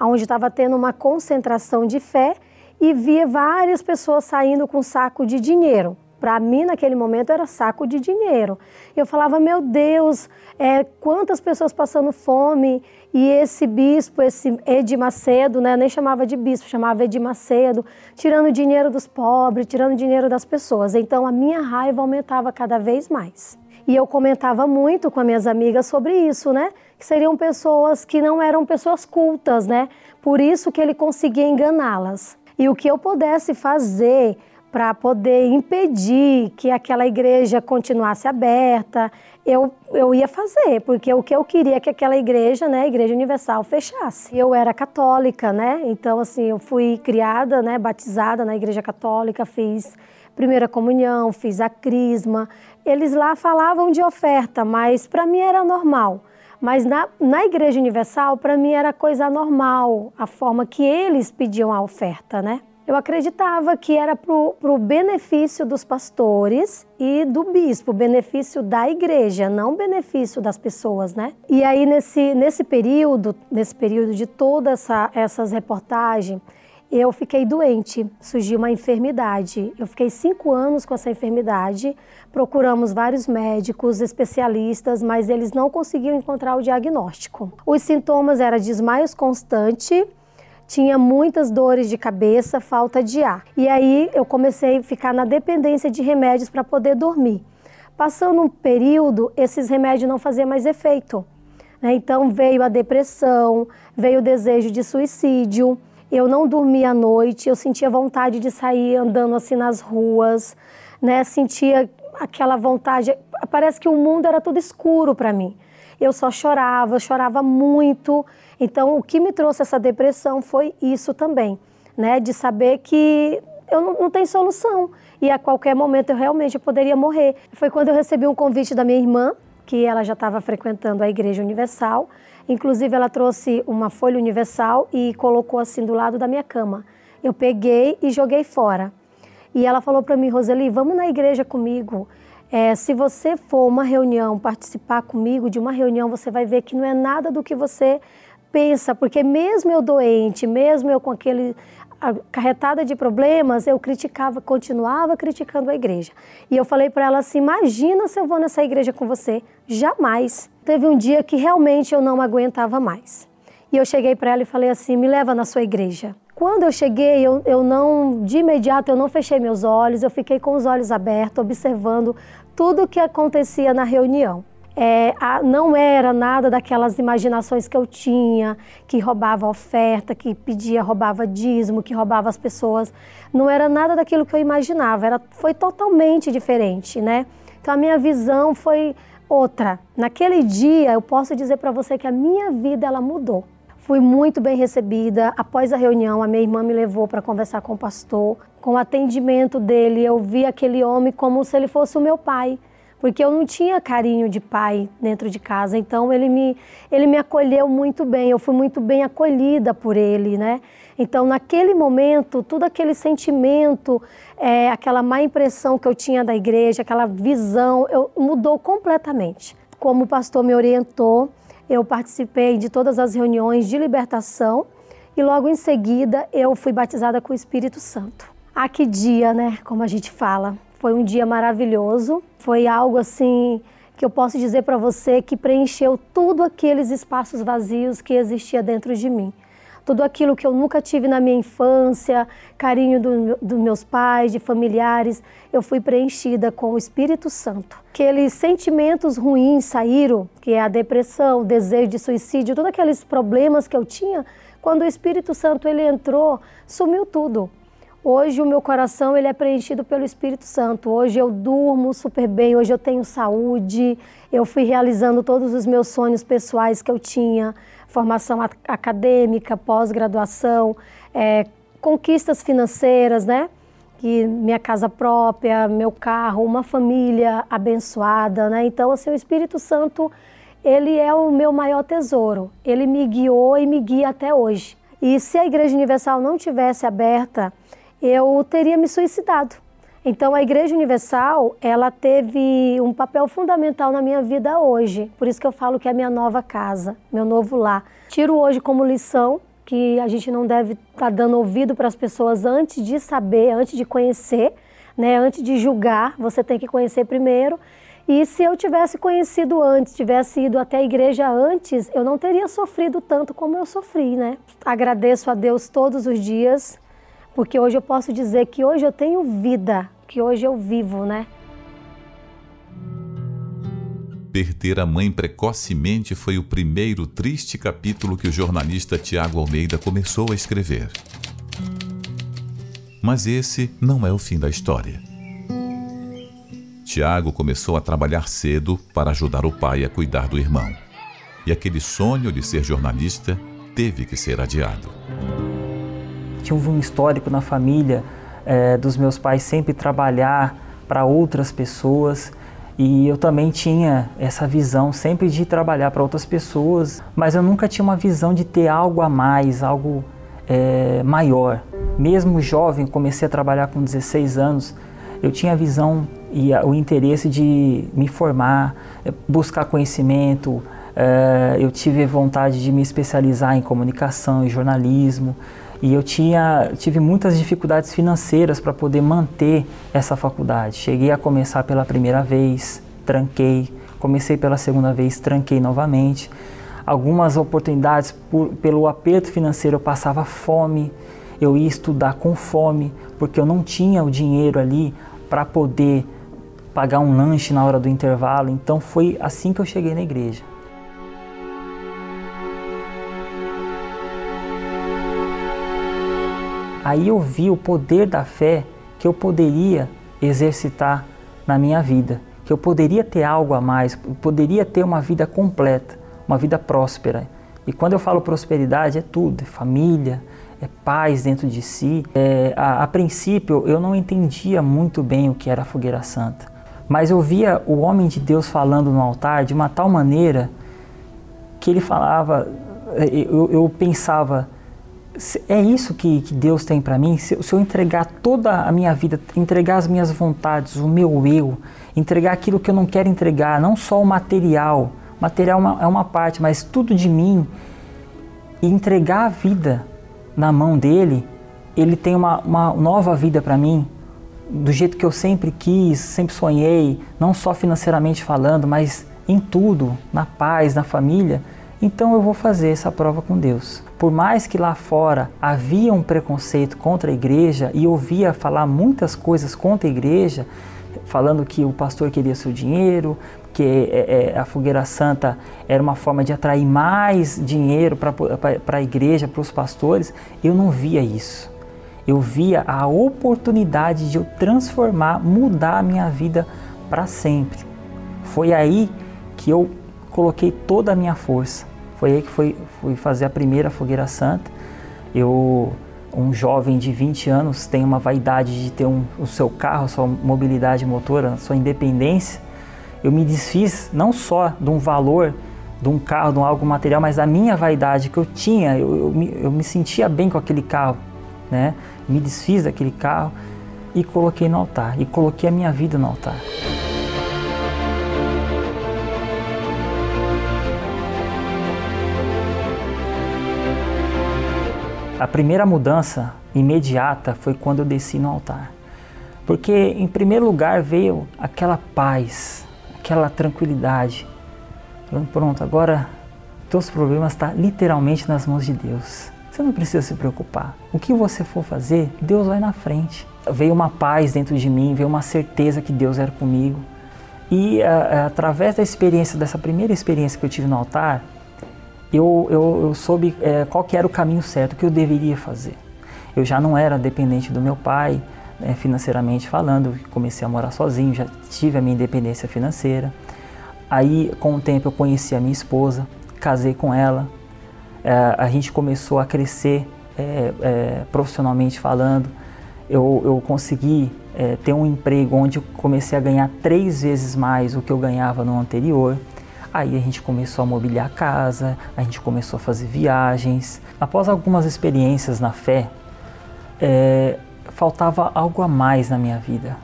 G: onde estava tendo uma concentração de fé e via várias pessoas saindo com saco de dinheiro. Para mim, naquele momento, era saco de dinheiro. Eu falava, meu Deus, é, quantas pessoas passando fome. E esse bispo, esse Ed Macedo, né, nem chamava de bispo, chamava Ed Macedo, tirando dinheiro dos pobres, tirando dinheiro das pessoas. Então, a minha raiva aumentava cada vez mais. E eu comentava muito com as minhas amigas sobre isso, né? Que seriam pessoas que não eram pessoas cultas, né? Por isso que ele conseguia enganá-las. E o que eu pudesse fazer para poder impedir que aquela igreja continuasse aberta, eu, eu ia fazer, porque o que eu queria é que aquela igreja, né, a Igreja Universal, fechasse. Eu era católica, né, então assim, eu fui criada, né, batizada na Igreja Católica, fiz primeira comunhão, fiz a crisma. Eles lá falavam de oferta, mas para mim era normal. Mas na, na Igreja Universal, para mim era coisa normal, a forma que eles pediam a oferta, né? Eu acreditava que era para o benefício dos pastores e do bispo, benefício da igreja, não benefício das pessoas, né? E aí nesse, nesse período, nesse período de todas essa, essas reportagens, eu fiquei doente, surgiu uma enfermidade. Eu fiquei cinco anos com essa enfermidade, procuramos vários médicos, especialistas, mas eles não conseguiam encontrar o diagnóstico. Os sintomas eram desmaios constante, tinha muitas dores de cabeça, falta de ar. E aí eu comecei a ficar na dependência de remédios para poder dormir. Passando um período, esses remédios não faziam mais efeito. Né? Então veio a depressão, veio o desejo de suicídio. Eu não dormia à noite, eu sentia vontade de sair andando assim nas ruas, né? Sentia aquela vontade. Parece que o mundo era tudo escuro para mim. Eu só chorava, chorava muito. Então, o que me trouxe essa depressão foi isso também, né? De saber que eu não, não solução e a qualquer momento eu realmente poderia morrer. Foi quando eu recebi um convite da minha irmã, que ela já estava frequentando a Igreja Universal. Inclusive, ela trouxe uma folha universal e colocou assim do lado da minha cama. Eu peguei e joguei fora. E ela falou para mim, Roseli, vamos na igreja comigo. É, se você for uma reunião, participar comigo de uma reunião, você vai ver que não é nada do que você pensa, porque mesmo eu doente, mesmo eu com aquele carretada de problemas, eu criticava, continuava criticando a igreja. E eu falei para ela assim: imagina se eu vou nessa igreja com você. Jamais. Teve um dia que realmente eu não aguentava mais. E eu cheguei para ela e falei assim: me leva na sua igreja. Quando eu cheguei, eu, eu não, de imediato, eu não fechei meus olhos, eu fiquei com os olhos abertos, observando tudo o que acontecia na reunião é, a, não era nada daquelas imaginações que eu tinha, que roubava oferta, que pedia, roubava dízimo, que roubava as pessoas. Não era nada daquilo que eu imaginava, era, foi totalmente diferente, né? Então a minha visão foi outra. Naquele dia, eu posso dizer para você que a minha vida ela mudou. Fui muito bem recebida. Após a reunião, a minha irmã me levou para conversar com o pastor. com o atendimento dele, eu vi aquele homem como se ele fosse o meu pai, porque eu não tinha carinho de pai dentro de casa. Então ele me, ele me acolheu muito bem, eu fui muito bem acolhida por ele, né? Então naquele momento, todo aquele sentimento, é, aquela má impressão que eu tinha da igreja, aquela visão, eu, mudou completamente. Como o pastor me orientou, eu participei de todas as reuniões de libertação e logo em seguida eu fui batizada com o Espírito Santo. Ah, que dia, né? Como a gente fala. Foi um dia maravilhoso. Foi algo assim que eu posso dizer para você que preencheu tudo aqueles espaços vazios que existia dentro de mim. Tudo aquilo que eu nunca tive na minha infância, carinho dos do meus pais, de familiares, eu fui preenchida com o Espírito Santo. Aqueles sentimentos ruins saíram, que é a depressão, o desejo de suicídio, todos aqueles problemas que eu tinha, quando o Espírito Santo ele entrou, sumiu tudo. Hoje o meu coração ele é preenchido pelo Espírito Santo. Hoje eu durmo super bem, hoje eu tenho saúde. Eu fui realizando todos os meus sonhos pessoais que eu tinha, formação acadêmica, pós-graduação, é, conquistas financeiras, né? Que minha casa própria, meu carro, uma família abençoada, né? Então assim o Espírito Santo ele é o meu maior tesouro. Ele me guiou e me guia até hoje. E se a Igreja Universal não tivesse aberta eu teria me suicidado. Então a Igreja Universal, ela teve um papel fundamental na minha vida hoje. Por isso que eu falo que é minha nova casa, meu novo lar. Tiro hoje como lição que a gente não deve estar tá dando ouvido para as pessoas antes de saber, antes de conhecer, né? Antes de julgar, você tem que conhecer primeiro. E se eu tivesse conhecido antes, tivesse ido até a igreja antes, eu não teria sofrido tanto como eu sofri, né? Agradeço a Deus todos os dias porque hoje eu posso dizer que hoje eu tenho vida, que hoje eu vivo, né?
A: Perder a mãe precocemente foi o primeiro triste capítulo que o jornalista Tiago Almeida começou a escrever. Mas esse não é o fim da história. Tiago começou a trabalhar cedo para ajudar o pai a cuidar do irmão. E aquele sonho de ser jornalista teve que ser adiado
H: tinha um histórico na família é, dos meus pais sempre trabalhar para outras pessoas e eu também tinha essa visão sempre de trabalhar para outras pessoas, mas eu nunca tinha uma visão de ter algo a mais, algo é, maior. Mesmo jovem, comecei a trabalhar com 16 anos, eu tinha a visão e o interesse de me formar, é, buscar conhecimento, eu tive vontade de me especializar em comunicação e jornalismo. E eu tinha, tive muitas dificuldades financeiras para poder manter essa faculdade. Cheguei a começar pela primeira vez, tranquei, comecei pela segunda vez, tranquei novamente. Algumas oportunidades, por, pelo aperto financeiro, eu passava fome, eu ia estudar com fome, porque eu não tinha o dinheiro ali para poder pagar um lanche na hora do intervalo. Então foi assim que eu cheguei na igreja. Aí eu vi o poder da fé que eu poderia exercitar na minha vida, que eu poderia ter algo a mais, poderia ter uma vida completa, uma vida próspera. E quando eu falo prosperidade, é tudo: é família, é paz dentro de si. É, a, a princípio, eu não entendia muito bem o que era a fogueira santa, mas eu via o homem de Deus falando no altar de uma tal maneira que ele falava, eu, eu pensava, é isso que, que Deus tem para mim? Se, se, eu entregar toda a minha vida, entregar as minhas vontades, o meu eu, entregar aquilo que eu não quero entregar, não só o material, material é uma, é uma parte, mas tudo de mim, e entregar a vida na mão dele, ele tem uma, uma nova vida para mim, do jeito que eu sempre quis, sempre sonhei, não só financeiramente falando, mas em tudo, na paz, na família. Então eu vou fazer essa prova com Deus. Por mais que lá fora havia um preconceito contra a igreja e ouvia falar muitas coisas contra a igreja, falando que o pastor queria seu dinheiro, que é, é, a fogueira santa era uma forma de atrair mais dinheiro para a igreja, para os pastores, eu não via isso. Eu via a oportunidade de eu transformar, mudar a minha vida para sempre. Foi aí que eu coloquei toda a minha força. Foi aí que fui, fui fazer a primeira fogueira santa. Eu um jovem de 20 anos tem uma vaidade de ter um, o seu carro, sua mobilidade motora, sua independência, eu me desfiz não só de um valor de um carro, de um algo material, mas da minha vaidade que eu tinha. Eu, eu, me, eu me sentia bem com aquele carro, né? Me desfiz daquele carro e coloquei no altar, e coloquei a minha vida no altar. A primeira mudança imediata foi quando eu desci no altar. Porque, em primeiro lugar, veio aquela paz, aquela tranquilidade. Falando, pronto, agora teus problemas estão tá literalmente nas mãos de Deus. Você não precisa se preocupar. O que você for fazer, Deus vai na frente. Veio uma paz dentro de mim, veio uma certeza que Deus era comigo. E a, a, através da experiência, dessa primeira experiência que eu tive no altar, eu, eu, eu soube é, qual que era o caminho certo, o que eu deveria fazer. Eu já não era dependente do meu pai, né, financeiramente falando, comecei a morar sozinho, já tive a minha independência financeira. Aí, com o tempo, eu conheci a minha esposa, casei com ela, é, a gente começou a crescer é, é, profissionalmente falando. Eu, eu consegui é, ter um emprego onde comecei a ganhar três vezes mais o que eu ganhava no anterior. Aí a gente começou a mobiliar a casa, a gente começou a fazer viagens. Após algumas experiências na fé, é, faltava algo a mais na minha vida.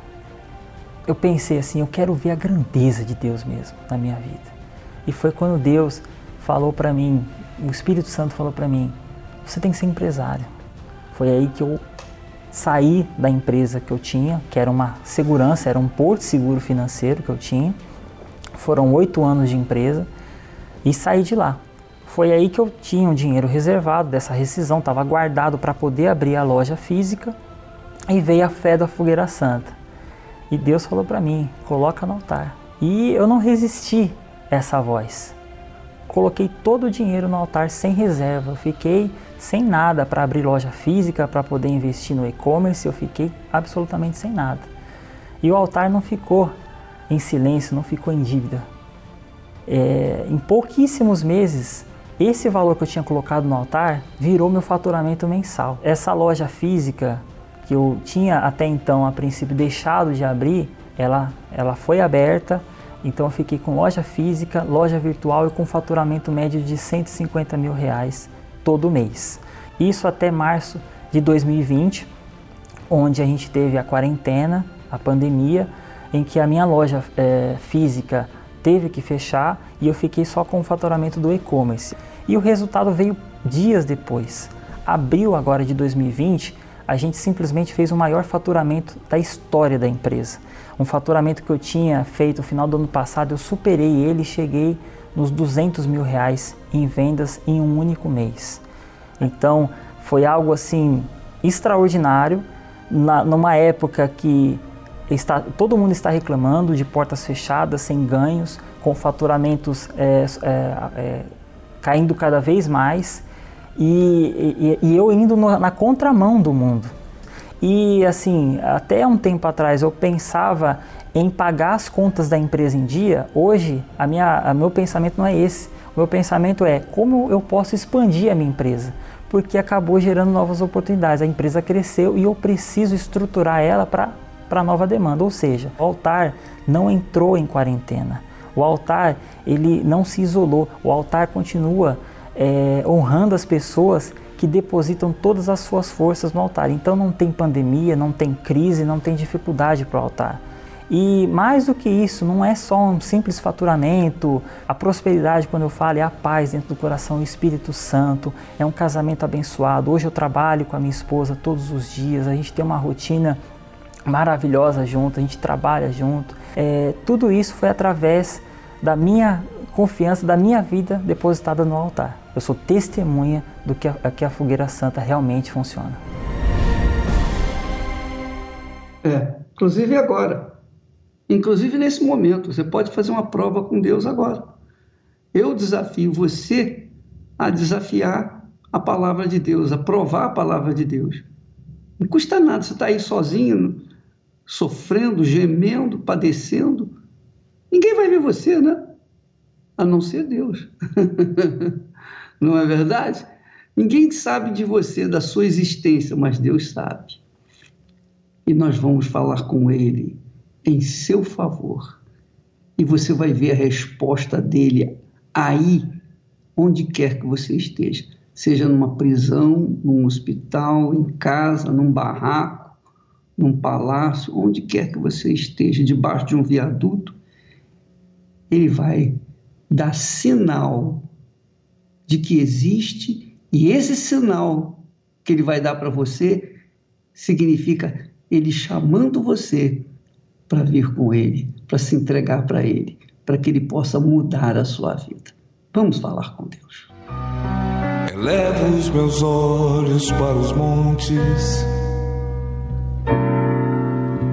H: Eu pensei assim, eu quero ver a grandeza de Deus mesmo na minha vida. E foi quando Deus falou para mim, o Espírito Santo falou para mim, você tem que ser empresário. Foi aí que eu saí da empresa que eu tinha, que era uma segurança, era um porto seguro financeiro que eu tinha. Foram oito anos de empresa e saí de lá. Foi aí que eu tinha o dinheiro reservado dessa rescisão, estava guardado para poder abrir a loja física e veio a fé da fogueira santa. E Deus falou para mim: coloca no altar. E eu não resisti a essa voz. Coloquei todo o dinheiro no altar sem reserva. Eu fiquei sem nada para abrir loja física, para poder investir no e-commerce. Eu fiquei absolutamente sem nada. E o altar não ficou em silêncio, não ficou em dívida. É, em pouquíssimos meses, esse valor que eu tinha colocado no altar virou meu faturamento mensal. Essa loja física que eu tinha até então, a princípio, deixado de abrir, ela, ela foi aberta. Então eu fiquei com loja física, loja virtual e com faturamento médio de 150 mil reais todo mês. Isso até março de 2020, onde a gente teve a quarentena, a pandemia, em que a minha loja é, física teve que fechar e eu fiquei só com o faturamento do e-commerce. E o resultado veio dias depois. Abril agora de 2020, a gente simplesmente fez o maior faturamento da história da empresa. Um faturamento que eu tinha feito no final do ano passado, eu superei ele e cheguei nos 200 mil reais em vendas em um único mês. Então foi algo assim extraordinário, na, numa época que está, todo mundo está reclamando de portas fechadas, sem ganhos, com faturamentos é, é, é, caindo cada vez mais e, e, e eu indo no, na contramão do mundo. E assim, até um tempo atrás eu pensava em pagar as contas da empresa em dia. Hoje, a minha, a meu pensamento não é esse. O meu pensamento é como eu posso expandir a minha empresa, porque acabou gerando novas oportunidades. A empresa cresceu e eu preciso estruturar ela para nova demanda. Ou seja, o altar não entrou em quarentena. O altar ele não se isolou. O altar continua é, honrando as pessoas que depositam todas as suas forças no altar. Então não tem pandemia, não tem crise, não tem dificuldade para o altar. E mais do que isso, não é só um simples faturamento, a prosperidade, quando eu falo, é a paz dentro do coração, o Espírito Santo, é um casamento abençoado. Hoje eu trabalho com a minha esposa todos os dias, a gente tem uma rotina maravilhosa junto, a gente trabalha junto. É, tudo isso foi através da minha confiança, da minha vida depositada no altar. Eu sou testemunha do que a, que a fogueira santa realmente funciona.
B: É, inclusive agora. Inclusive nesse momento, você pode fazer uma prova com Deus agora. Eu desafio você a desafiar a palavra de Deus, a provar a palavra de Deus. Não custa nada, você está aí sozinho, sofrendo, gemendo, padecendo. Ninguém vai ver você, né? A não ser Deus. não é verdade? Ninguém sabe de você, da sua existência, mas Deus sabe. E nós vamos falar com Ele em seu favor. E você vai ver a resposta dele aí, onde quer que você esteja. Seja numa prisão, num hospital, em casa, num barraco, num palácio, onde quer que você esteja, debaixo de um viaduto, ele vai dar sinal de que existe, e esse sinal que ele vai dar para você significa ele chamando você para vir com ele, para se entregar para ele, para que ele possa mudar a sua vida. Vamos falar com Deus.
E: Elevo os meus olhos para os montes,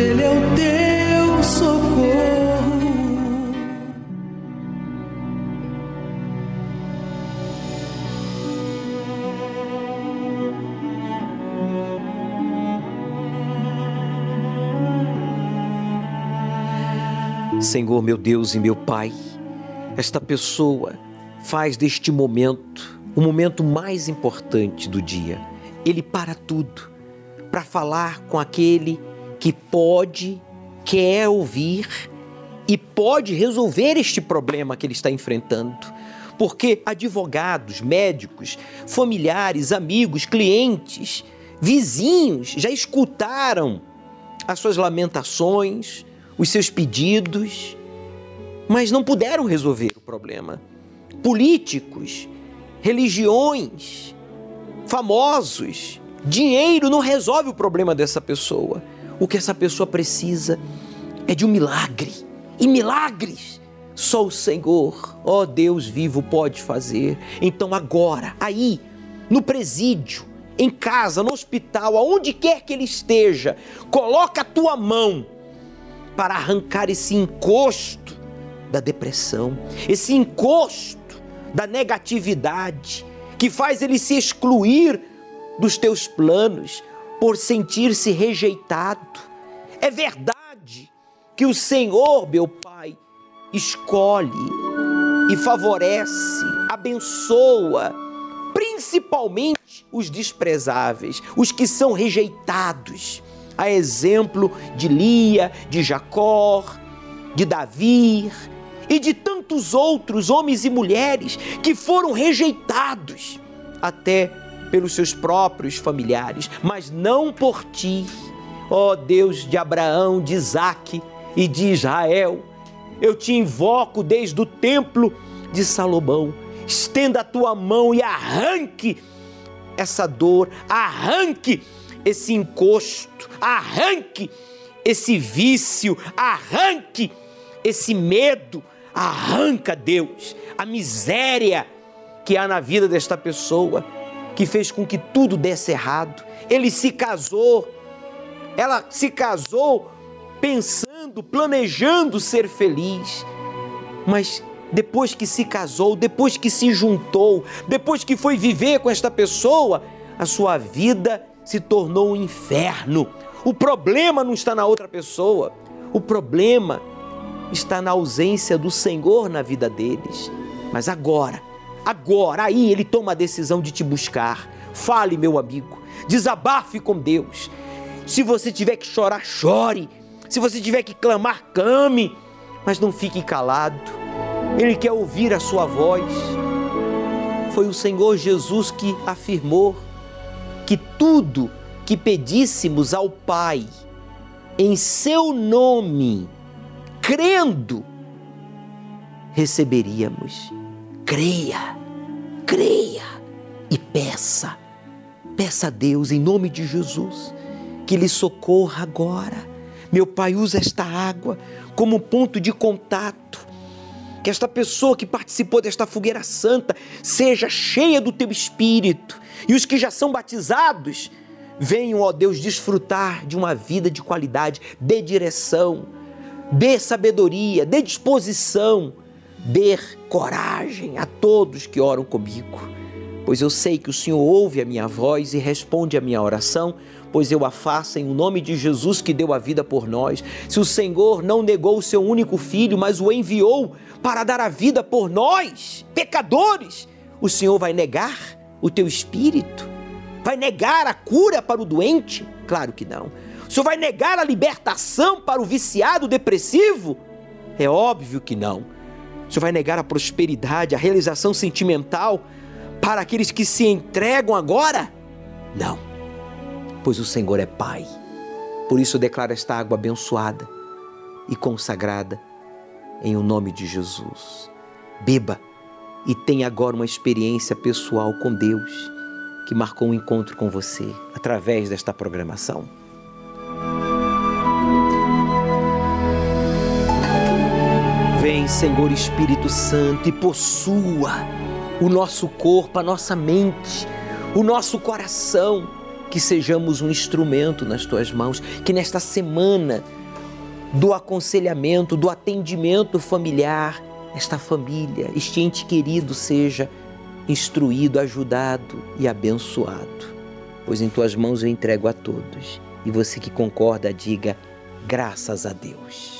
I: Ele é o teu socorro.
J: Senhor, meu Deus e meu Pai, esta pessoa faz deste momento o momento mais importante do dia. Ele para tudo para falar com aquele que pode, quer ouvir e pode resolver este problema que ele está enfrentando. Porque advogados, médicos, familiares, amigos, clientes, vizinhos já escutaram as suas lamentações, os seus pedidos, mas não puderam resolver o problema. Políticos, religiões, famosos, dinheiro não resolve o problema dessa pessoa. O que essa pessoa precisa é de um milagre. E milagres só o Senhor, ó Deus vivo, pode fazer. Então agora, aí, no presídio, em casa, no hospital, aonde quer que ele esteja, coloca a tua mão para arrancar esse encosto da depressão, esse encosto da negatividade que faz ele se excluir dos teus planos por sentir-se rejeitado. É verdade que o Senhor, meu Pai, escolhe e favorece, abençoa, principalmente os desprezáveis, os que são rejeitados a exemplo de Lia, de Jacó, de Davi e de tantos outros homens e mulheres que foram rejeitados até pelos seus próprios familiares, mas não por ti, ó Deus de Abraão, de Isaque e de Israel. Eu te invoco desde o templo de Salomão. Estenda a tua mão e arranque essa dor, arranque esse encosto, arranque esse vício, arranque esse medo, arranca, Deus, a miséria que há na vida desta pessoa, que fez com que tudo desse errado. Ele se casou, ela se casou pensando, planejando ser feliz, mas depois que se casou, depois que se juntou, depois que foi viver com esta pessoa, a sua vida se tornou um inferno. O problema não está na outra pessoa, o problema está na ausência do Senhor na vida deles. Mas agora, agora, aí ele toma a decisão de te buscar. Fale, meu amigo, desabafe com Deus. Se você tiver que chorar, chore. Se você tiver que clamar, clame. Mas não fique calado. Ele quer ouvir a sua voz. Foi o Senhor Jesus que afirmou que tudo que pedíssemos ao Pai em seu nome, crendo, receberíamos. Creia, creia e peça. Peça a Deus em nome de Jesus que lhe socorra agora. Meu Pai, usa esta água como ponto de contato. Que esta pessoa que participou desta fogueira santa seja cheia do teu espírito. E os que já são batizados venham, ó Deus, desfrutar de uma vida de qualidade, dê direção, dê sabedoria, dê disposição, dê coragem a todos que oram comigo. Pois eu sei que o Senhor ouve a minha voz e responde a minha oração pois eu a faço em nome de Jesus que deu a vida por nós. Se o Senhor não negou o seu único filho, mas o enviou para dar a vida por nós, pecadores, o Senhor vai negar o teu espírito? Vai negar a cura para o doente? Claro que não. O Senhor vai negar a libertação para o viciado depressivo? É óbvio que não. O Senhor vai negar a prosperidade, a realização sentimental para aqueles que se entregam agora? Não pois o Senhor é Pai. Por isso declara esta água abençoada e consagrada em o nome de Jesus. Beba e tenha agora uma experiência pessoal com Deus que marcou um encontro com você através desta programação. Senhor Espírito Santo, e possua o nosso corpo, a nossa mente, o nosso coração que sejamos um instrumento nas tuas mãos, que nesta semana do aconselhamento, do atendimento familiar, esta família, este ente querido seja instruído, ajudado e abençoado. Pois em tuas mãos eu entrego a todos. E você que concorda, diga graças a Deus.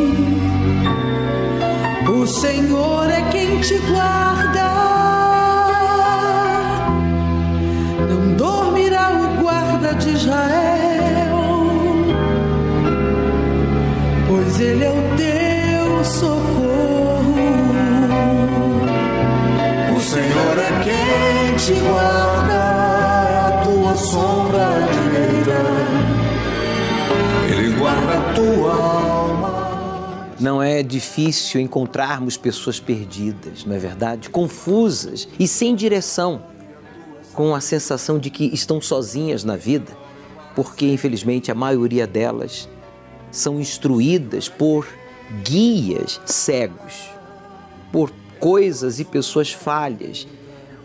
E: O Senhor é quem te guarda. de Israel, pois Ele é o teu socorro.
I: O Senhor é quem te guarda, é a tua sombra direita, Ele guarda a tua alma.
J: Não é difícil encontrarmos pessoas perdidas, não é verdade? Confusas e sem direção com a sensação de que estão sozinhas na vida, porque infelizmente a maioria delas são instruídas por guias cegos, por coisas e pessoas falhas,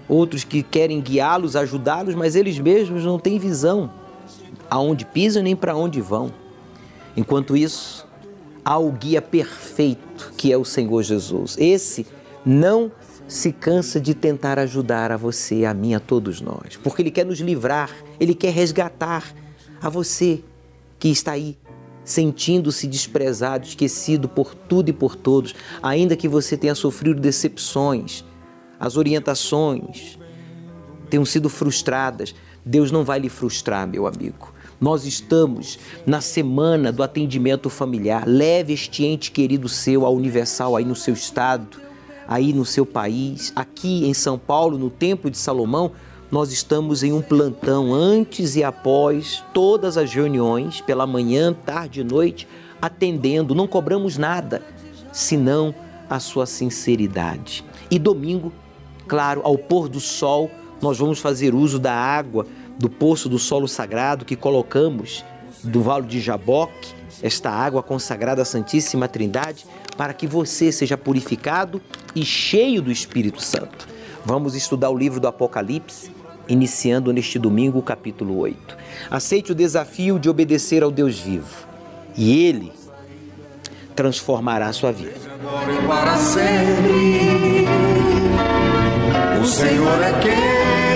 J: outros que querem guiá-los, ajudá-los, mas eles mesmos não têm visão aonde pisam nem para onde vão. Enquanto isso, há o guia perfeito que é o Senhor Jesus. Esse não se cansa de tentar ajudar a você, a mim, a todos nós, porque Ele quer nos livrar, Ele quer resgatar a você que está aí sentindo-se desprezado, esquecido por tudo e por todos, ainda que você tenha sofrido decepções, as orientações tenham sido frustradas. Deus não vai lhe frustrar, meu amigo. Nós estamos na semana do atendimento familiar. Leve este ente querido seu ao Universal aí no seu estado aí no seu país, aqui em São Paulo, no Templo de Salomão, nós estamos em um plantão antes e após todas as reuniões, pela manhã, tarde e noite, atendendo, não cobramos nada, senão a sua sinceridade. E domingo, claro, ao pôr do sol, nós vamos fazer uso da água do poço do solo sagrado que colocamos do Vale de Jaboque, esta água consagrada à Santíssima Trindade, para que você seja purificado e cheio do Espírito Santo. Vamos estudar o livro do Apocalipse, iniciando neste domingo o capítulo 8. Aceite o desafio de obedecer ao Deus vivo e Ele transformará a sua vida.
I: Para sempre, o Senhor é quem